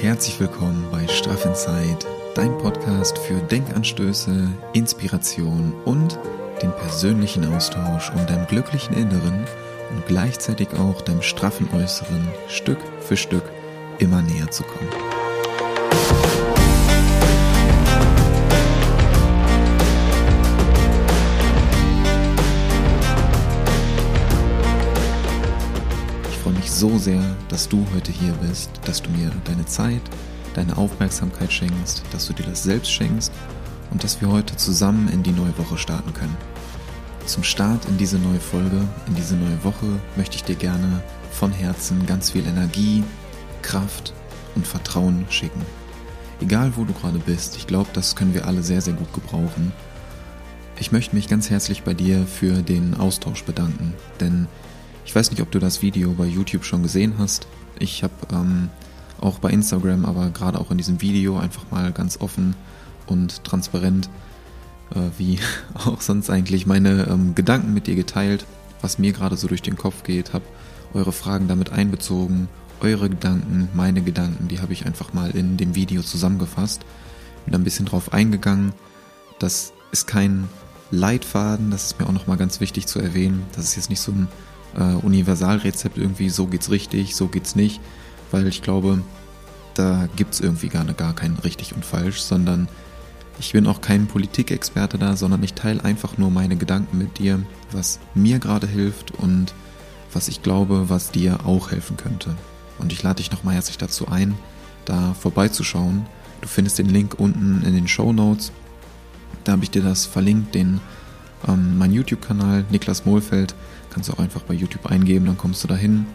herzlich willkommen bei Straff Inside, dein Podcast für Denkanstöße, Inspiration und den persönlichen Austausch, um deinem glücklichen Inneren und gleichzeitig auch deinem straffen Äußeren Stück für Stück immer näher zu kommen. So sehr, dass du heute hier bist, dass du mir deine Zeit, deine Aufmerksamkeit schenkst, dass du dir das selbst schenkst und dass wir heute zusammen in die neue Woche starten können. Zum Start in diese neue Folge, in diese neue Woche möchte ich dir gerne von Herzen ganz viel Energie, Kraft und Vertrauen schicken. Egal wo du gerade bist, ich glaube, das können wir alle sehr, sehr gut gebrauchen. Ich möchte mich ganz herzlich bei dir für den Austausch bedanken, denn ich weiß nicht, ob du das Video bei YouTube schon gesehen hast. Ich habe ähm, auch bei Instagram, aber gerade auch in diesem Video einfach mal ganz offen und transparent, äh, wie auch sonst eigentlich, meine ähm, Gedanken mit dir geteilt, was mir gerade so durch den Kopf geht, habe eure Fragen damit einbezogen, eure Gedanken, meine Gedanken, die habe ich einfach mal in dem Video zusammengefasst, bin ein bisschen drauf eingegangen. Das ist kein Leitfaden, das ist mir auch nochmal ganz wichtig zu erwähnen. Das ist jetzt nicht so ein äh, Universalrezept irgendwie, so geht's richtig, so geht's nicht, weil ich glaube, da gibt's irgendwie gar, gar kein richtig und falsch, sondern ich bin auch kein Politikexperte da, sondern ich teile einfach nur meine Gedanken mit dir, was mir gerade hilft und was ich glaube, was dir auch helfen könnte. Und ich lade dich nochmal herzlich dazu ein, da vorbeizuschauen. Du findest den Link unten in den Show Notes. Da habe ich dir das verlinkt, den ähm, mein YouTube-Kanal Niklas Mohlfeld. Kannst du auch einfach bei YouTube eingeben, dann kommst du dahin.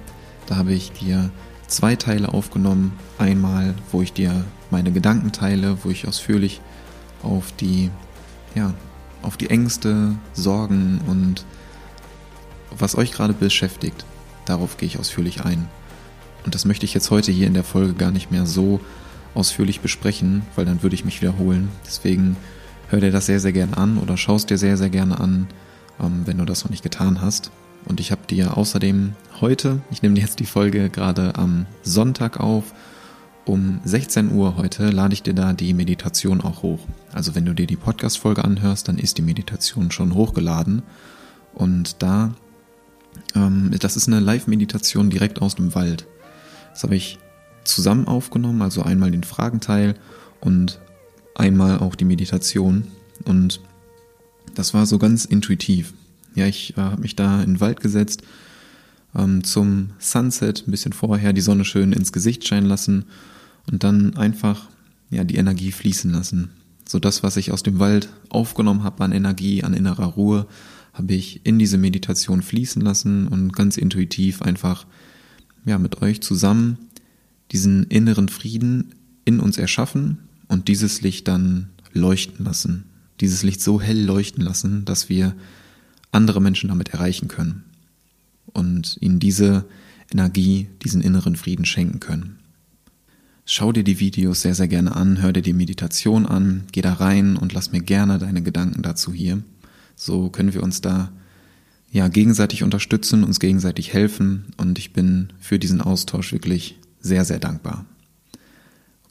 Da habe ich dir zwei Teile aufgenommen. Einmal, wo ich dir meine Gedanken teile, wo ich ausführlich auf die, ja, auf die Ängste, Sorgen und was euch gerade beschäftigt, darauf gehe ich ausführlich ein. Und das möchte ich jetzt heute hier in der Folge gar nicht mehr so ausführlich besprechen, weil dann würde ich mich wiederholen. Deswegen hör dir das sehr, sehr gerne an oder schaust dir sehr, sehr gerne an, ähm, wenn du das noch nicht getan hast. Und ich habe dir außerdem heute, ich nehme jetzt die Folge gerade am Sonntag auf, um 16 Uhr heute lade ich dir da die Meditation auch hoch. Also wenn du dir die Podcast-Folge anhörst, dann ist die Meditation schon hochgeladen. Und da, ähm, das ist eine Live-Meditation direkt aus dem Wald. Das habe ich zusammen aufgenommen, also einmal den Fragenteil und einmal auch die Meditation. Und das war so ganz intuitiv. Ja, ich äh, habe mich da in den Wald gesetzt, ähm, zum Sunset, ein bisschen vorher, die Sonne schön ins Gesicht scheinen lassen und dann einfach ja, die Energie fließen lassen. So das, was ich aus dem Wald aufgenommen habe an Energie, an innerer Ruhe, habe ich in diese Meditation fließen lassen und ganz intuitiv einfach ja, mit euch zusammen diesen inneren Frieden in uns erschaffen und dieses Licht dann leuchten lassen. Dieses Licht so hell leuchten lassen, dass wir andere Menschen damit erreichen können und ihnen diese Energie, diesen inneren Frieden schenken können. Schau dir die Videos sehr, sehr gerne an, hör dir die Meditation an, geh da rein und lass mir gerne deine Gedanken dazu hier. So können wir uns da ja gegenseitig unterstützen, uns gegenseitig helfen und ich bin für diesen Austausch wirklich sehr, sehr dankbar.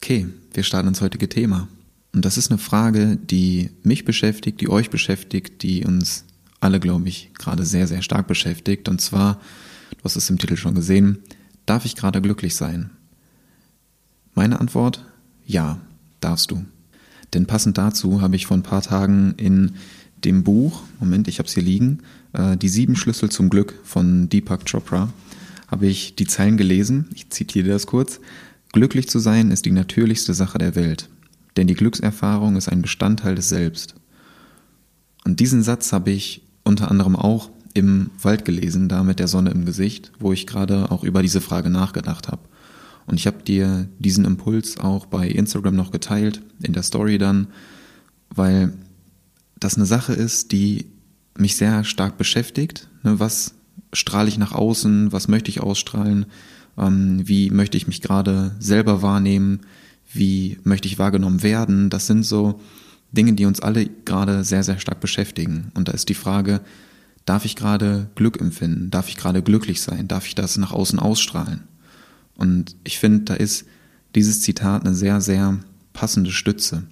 Okay, wir starten ins heutige Thema. Und das ist eine Frage, die mich beschäftigt, die euch beschäftigt, die uns alle, glaube ich, gerade sehr, sehr stark beschäftigt. Und zwar, du hast es im Titel schon gesehen, darf ich gerade glücklich sein? Meine Antwort, ja, darfst du. Denn passend dazu habe ich vor ein paar Tagen in dem Buch, Moment, ich habe es hier liegen, äh, Die sieben Schlüssel zum Glück von Deepak Chopra, habe ich die Zeilen gelesen. Ich zitiere das kurz. Glücklich zu sein ist die natürlichste Sache der Welt, denn die Glückserfahrung ist ein Bestandteil des Selbst. Und diesen Satz habe ich unter anderem auch im Wald gelesen, da mit der Sonne im Gesicht, wo ich gerade auch über diese Frage nachgedacht habe. Und ich habe dir diesen Impuls auch bei Instagram noch geteilt, in der Story dann, weil das eine Sache ist, die mich sehr stark beschäftigt. Ne, was strahle ich nach außen? Was möchte ich ausstrahlen? Ähm, wie möchte ich mich gerade selber wahrnehmen? Wie möchte ich wahrgenommen werden? Das sind so Dinge, die uns alle gerade sehr, sehr stark beschäftigen. Und da ist die Frage, darf ich gerade Glück empfinden? Darf ich gerade glücklich sein? Darf ich das nach außen ausstrahlen? Und ich finde, da ist dieses Zitat eine sehr, sehr passende Stütze.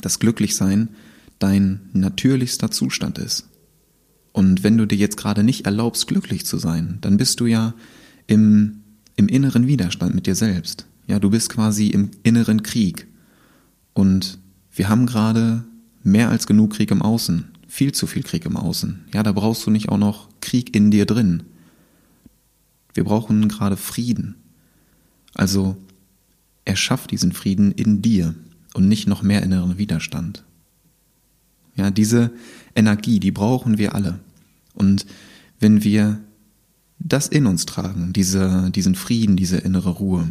Das Glücklichsein dein natürlichster Zustand ist. Und wenn du dir jetzt gerade nicht erlaubst, glücklich zu sein, dann bist du ja im, im inneren Widerstand mit dir selbst. Ja, du bist quasi im inneren Krieg. Und wir haben gerade mehr als genug Krieg im Außen. Viel zu viel Krieg im Außen. Ja, da brauchst du nicht auch noch Krieg in dir drin. Wir brauchen gerade Frieden. Also erschaff diesen Frieden in dir und nicht noch mehr inneren Widerstand. Ja, diese Energie, die brauchen wir alle. Und wenn wir das in uns tragen, diese, diesen Frieden, diese innere Ruhe,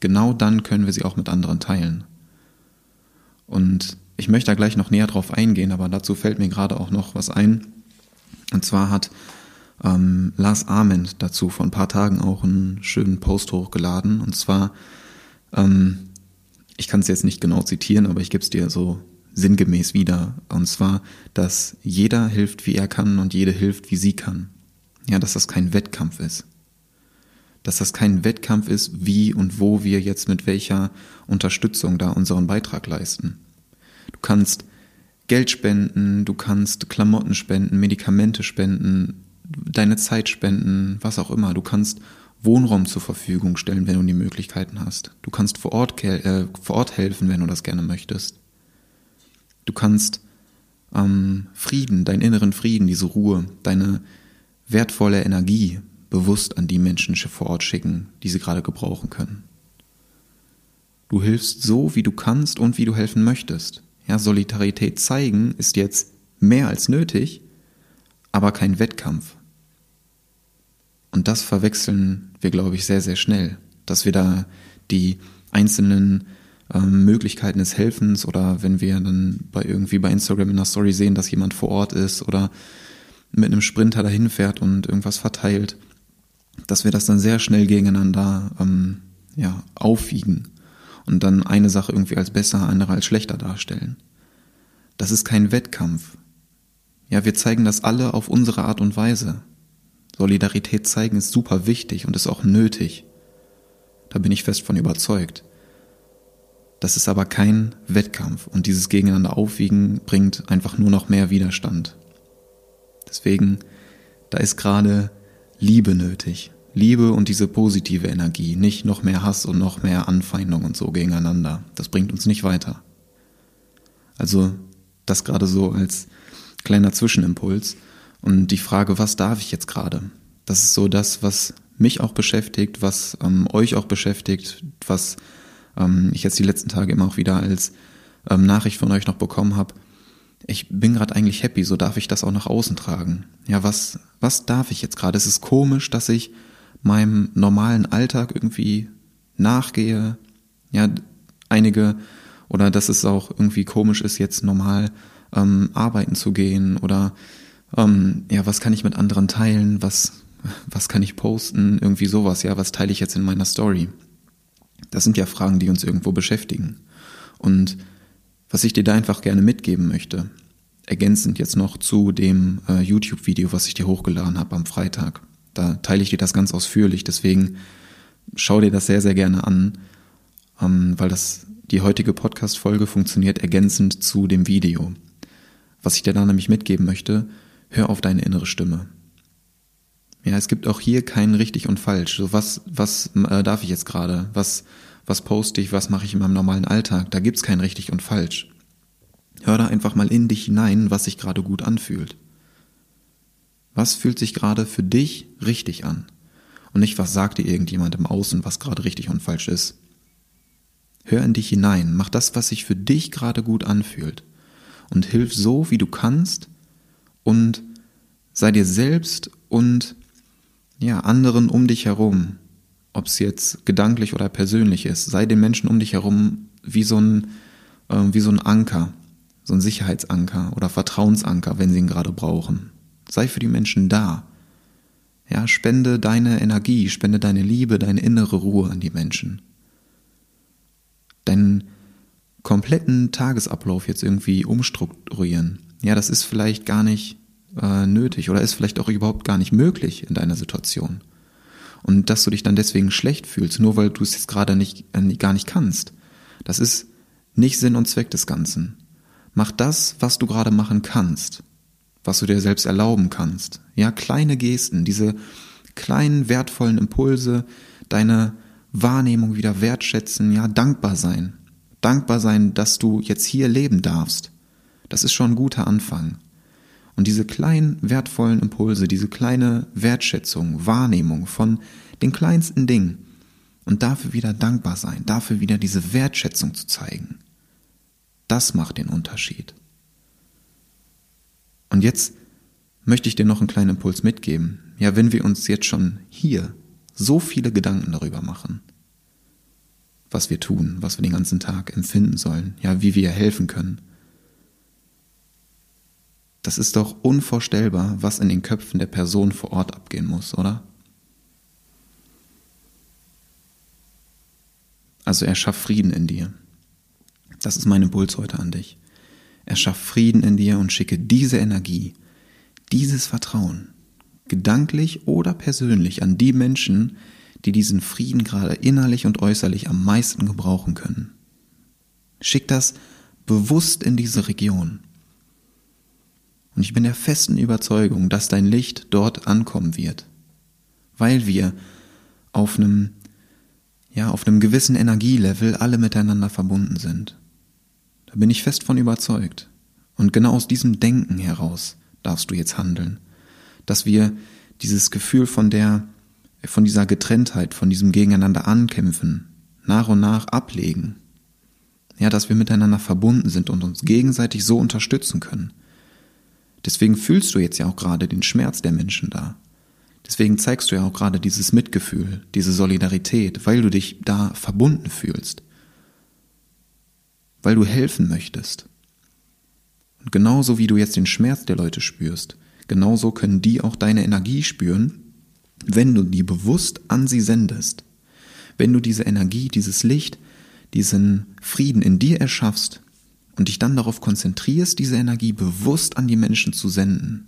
genau dann können wir sie auch mit anderen teilen. Und ich möchte da gleich noch näher drauf eingehen, aber dazu fällt mir gerade auch noch was ein. Und zwar hat ähm, Lars Ament dazu vor ein paar Tagen auch einen schönen Post hochgeladen. Und zwar, ähm, ich kann es jetzt nicht genau zitieren, aber ich gebe es dir so sinngemäß wieder. Und zwar, dass jeder hilft, wie er kann und jede hilft, wie sie kann. Ja, dass das kein Wettkampf ist. Dass das kein Wettkampf ist, wie und wo wir jetzt mit welcher Unterstützung da unseren Beitrag leisten. Du kannst Geld spenden, du kannst Klamotten spenden, Medikamente spenden, deine Zeit spenden, was auch immer. Du kannst Wohnraum zur Verfügung stellen, wenn du die Möglichkeiten hast. Du kannst vor Ort, äh, vor Ort helfen, wenn du das gerne möchtest. Du kannst ähm, Frieden, deinen inneren Frieden, diese Ruhe, deine wertvolle Energie bewusst an die Menschen vor Ort schicken, die sie gerade gebrauchen können. Du hilfst so, wie du kannst und wie du helfen möchtest. Ja, Solidarität zeigen ist jetzt mehr als nötig, aber kein Wettkampf. Und das verwechseln wir, glaube ich, sehr, sehr schnell, dass wir da die einzelnen ähm, Möglichkeiten des Helfens oder wenn wir dann bei irgendwie bei Instagram in der Story sehen, dass jemand vor Ort ist oder mit einem Sprinter dahin fährt und irgendwas verteilt, dass wir das dann sehr schnell gegeneinander ähm, ja, aufwiegen und dann eine Sache irgendwie als besser, andere als schlechter darstellen. Das ist kein Wettkampf. Ja, wir zeigen das alle auf unsere Art und Weise. Solidarität zeigen ist super wichtig und ist auch nötig. Da bin ich fest von überzeugt. Das ist aber kein Wettkampf und dieses Gegeneinander aufwiegen bringt einfach nur noch mehr Widerstand. Deswegen, da ist gerade Liebe nötig. Liebe und diese positive Energie, nicht noch mehr Hass und noch mehr Anfeindung und so gegeneinander. Das bringt uns nicht weiter. Also das gerade so als kleiner Zwischenimpuls und die Frage, was darf ich jetzt gerade? Das ist so das, was mich auch beschäftigt, was ähm, euch auch beschäftigt, was ähm, ich jetzt die letzten Tage immer auch wieder als ähm, Nachricht von euch noch bekommen habe. Ich bin gerade eigentlich happy, so darf ich das auch nach außen tragen. Ja, was, was darf ich jetzt gerade? Es ist komisch, dass ich meinem normalen Alltag irgendwie nachgehe. Ja, einige, oder dass es auch irgendwie komisch ist, jetzt normal ähm, arbeiten zu gehen oder ähm, ja, was kann ich mit anderen teilen, was, was kann ich posten, irgendwie sowas, ja, was teile ich jetzt in meiner Story? Das sind ja Fragen, die uns irgendwo beschäftigen. Und was ich dir da einfach gerne mitgeben möchte, ergänzend jetzt noch zu dem äh, YouTube-Video, was ich dir hochgeladen habe am Freitag. Da teile ich dir das ganz ausführlich, deswegen schau dir das sehr, sehr gerne an, ähm, weil das die heutige Podcast-Folge funktioniert ergänzend zu dem Video. Was ich dir da nämlich mitgeben möchte, hör auf deine innere Stimme. Ja, es gibt auch hier kein richtig und falsch. So was, was äh, darf ich jetzt gerade? Was, was poste ich? Was mache ich in meinem normalen Alltag? Da gibt's kein richtig und falsch. Hör da einfach mal in dich hinein, was sich gerade gut anfühlt. Was fühlt sich gerade für dich richtig an? Und nicht, was sagt dir irgendjemand im Außen, was gerade richtig und falsch ist. Hör in dich hinein, mach das, was sich für dich gerade gut anfühlt. Und hilf so, wie du kannst und sei dir selbst und ja, anderen um dich herum, ob es jetzt gedanklich oder persönlich ist, sei den Menschen um dich herum wie so ein, äh, wie so ein Anker, so ein Sicherheitsanker oder Vertrauensanker, wenn sie ihn gerade brauchen. Sei für die Menschen da. Ja, spende deine Energie, spende deine Liebe, deine innere Ruhe an die Menschen. Deinen kompletten Tagesablauf jetzt irgendwie umstrukturieren. Ja, das ist vielleicht gar nicht äh, nötig oder ist vielleicht auch überhaupt gar nicht möglich in deiner Situation. Und dass du dich dann deswegen schlecht fühlst, nur weil du es jetzt gerade nicht, äh, gar nicht kannst. Das ist nicht Sinn und Zweck des Ganzen. Mach das, was du gerade machen kannst, was du dir selbst erlauben kannst. Ja, kleine Gesten, diese kleinen wertvollen Impulse, deine Wahrnehmung wieder wertschätzen, ja, dankbar sein. Dankbar sein, dass du jetzt hier leben darfst. Das ist schon ein guter Anfang. Und diese kleinen wertvollen Impulse, diese kleine Wertschätzung, Wahrnehmung von den kleinsten Dingen und dafür wieder dankbar sein, dafür wieder diese Wertschätzung zu zeigen, das macht den Unterschied. Und jetzt möchte ich dir noch einen kleinen Impuls mitgeben. Ja, wenn wir uns jetzt schon hier so viele Gedanken darüber machen, was wir tun, was wir den ganzen Tag empfinden sollen, ja, wie wir helfen können, das ist doch unvorstellbar, was in den Köpfen der Person vor Ort abgehen muss, oder? Also erschaff Frieden in dir. Das ist mein Impuls heute an dich. Erschaff Frieden in dir und schicke diese Energie, dieses Vertrauen, gedanklich oder persönlich an die Menschen, die diesen Frieden gerade innerlich und äußerlich am meisten gebrauchen können. Schick das bewusst in diese Region. Und ich bin der festen Überzeugung, dass dein Licht dort ankommen wird, weil wir auf einem, ja, auf einem gewissen Energielevel alle miteinander verbunden sind. Da bin ich fest von überzeugt. Und genau aus diesem Denken heraus darfst du jetzt handeln, dass wir dieses Gefühl von der, von dieser Getrenntheit, von diesem Gegeneinander ankämpfen, nach und nach ablegen. Ja, dass wir miteinander verbunden sind und uns gegenseitig so unterstützen können. Deswegen fühlst du jetzt ja auch gerade den Schmerz der Menschen da. Deswegen zeigst du ja auch gerade dieses Mitgefühl, diese Solidarität, weil du dich da verbunden fühlst. Weil du helfen möchtest. Und genauso wie du jetzt den Schmerz der Leute spürst, genauso können die auch deine Energie spüren, wenn du die bewusst an sie sendest. Wenn du diese Energie, dieses Licht, diesen Frieden in dir erschaffst, und dich dann darauf konzentrierst, diese Energie bewusst an die Menschen zu senden,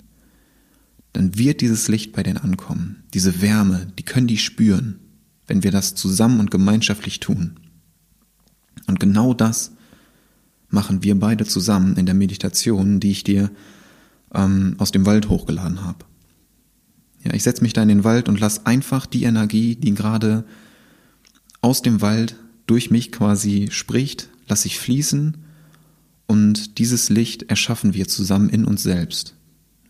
dann wird dieses Licht bei denen ankommen. Diese Wärme, die können die spüren, wenn wir das zusammen und gemeinschaftlich tun. Und genau das machen wir beide zusammen in der Meditation, die ich dir ähm, aus dem Wald hochgeladen habe. Ja, ich setze mich da in den Wald und lass einfach die Energie, die gerade aus dem Wald durch mich quasi spricht, lass ich fließen und dieses Licht erschaffen wir zusammen in uns selbst.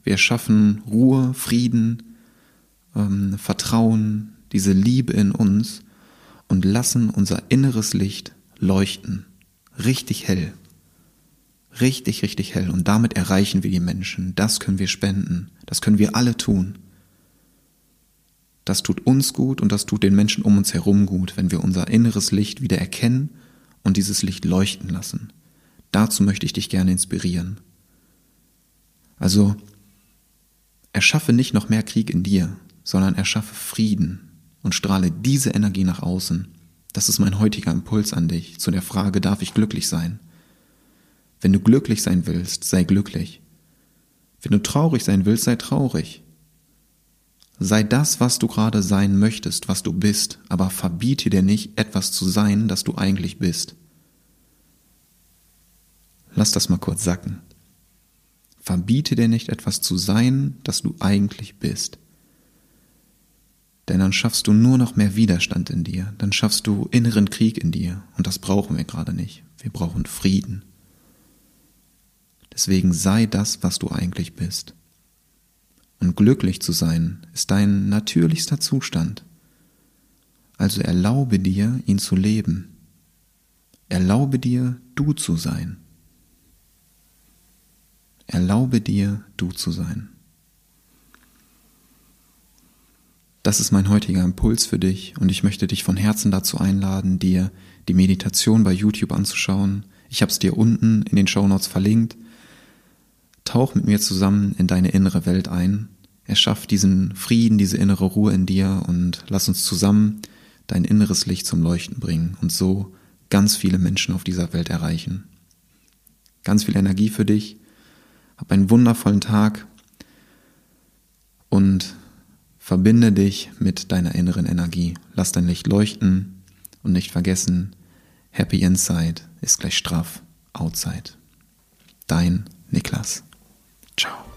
Wir erschaffen Ruhe, Frieden, ähm, Vertrauen, diese Liebe in uns und lassen unser inneres Licht leuchten. Richtig hell. Richtig, richtig hell. Und damit erreichen wir die Menschen. Das können wir spenden. Das können wir alle tun. Das tut uns gut und das tut den Menschen um uns herum gut, wenn wir unser inneres Licht wieder erkennen und dieses Licht leuchten lassen. Dazu möchte ich dich gerne inspirieren. Also, erschaffe nicht noch mehr Krieg in dir, sondern erschaffe Frieden und strahle diese Energie nach außen. Das ist mein heutiger Impuls an dich zu der Frage, darf ich glücklich sein? Wenn du glücklich sein willst, sei glücklich. Wenn du traurig sein willst, sei traurig. Sei das, was du gerade sein möchtest, was du bist, aber verbiete dir nicht, etwas zu sein, das du eigentlich bist. Lass das mal kurz sacken. Verbiete dir nicht etwas zu sein, das du eigentlich bist. Denn dann schaffst du nur noch mehr Widerstand in dir, dann schaffst du inneren Krieg in dir und das brauchen wir gerade nicht. Wir brauchen Frieden. Deswegen sei das, was du eigentlich bist. Und glücklich zu sein ist dein natürlichster Zustand. Also erlaube dir, ihn zu leben. Erlaube dir, du zu sein. Erlaube dir, du zu sein. Das ist mein heutiger Impuls für dich und ich möchte dich von Herzen dazu einladen, dir die Meditation bei YouTube anzuschauen. Ich habe es dir unten in den Show Notes verlinkt. Tauch mit mir zusammen in deine innere Welt ein. Erschaff diesen Frieden, diese innere Ruhe in dir und lass uns zusammen dein inneres Licht zum Leuchten bringen und so ganz viele Menschen auf dieser Welt erreichen. Ganz viel Energie für dich hab einen wundervollen Tag und Verbinde dich mit deiner inneren Energie. Lass dein Licht leuchten und nicht vergessen, Happy Inside ist gleich straff Outside. Dein Niklas. Ciao.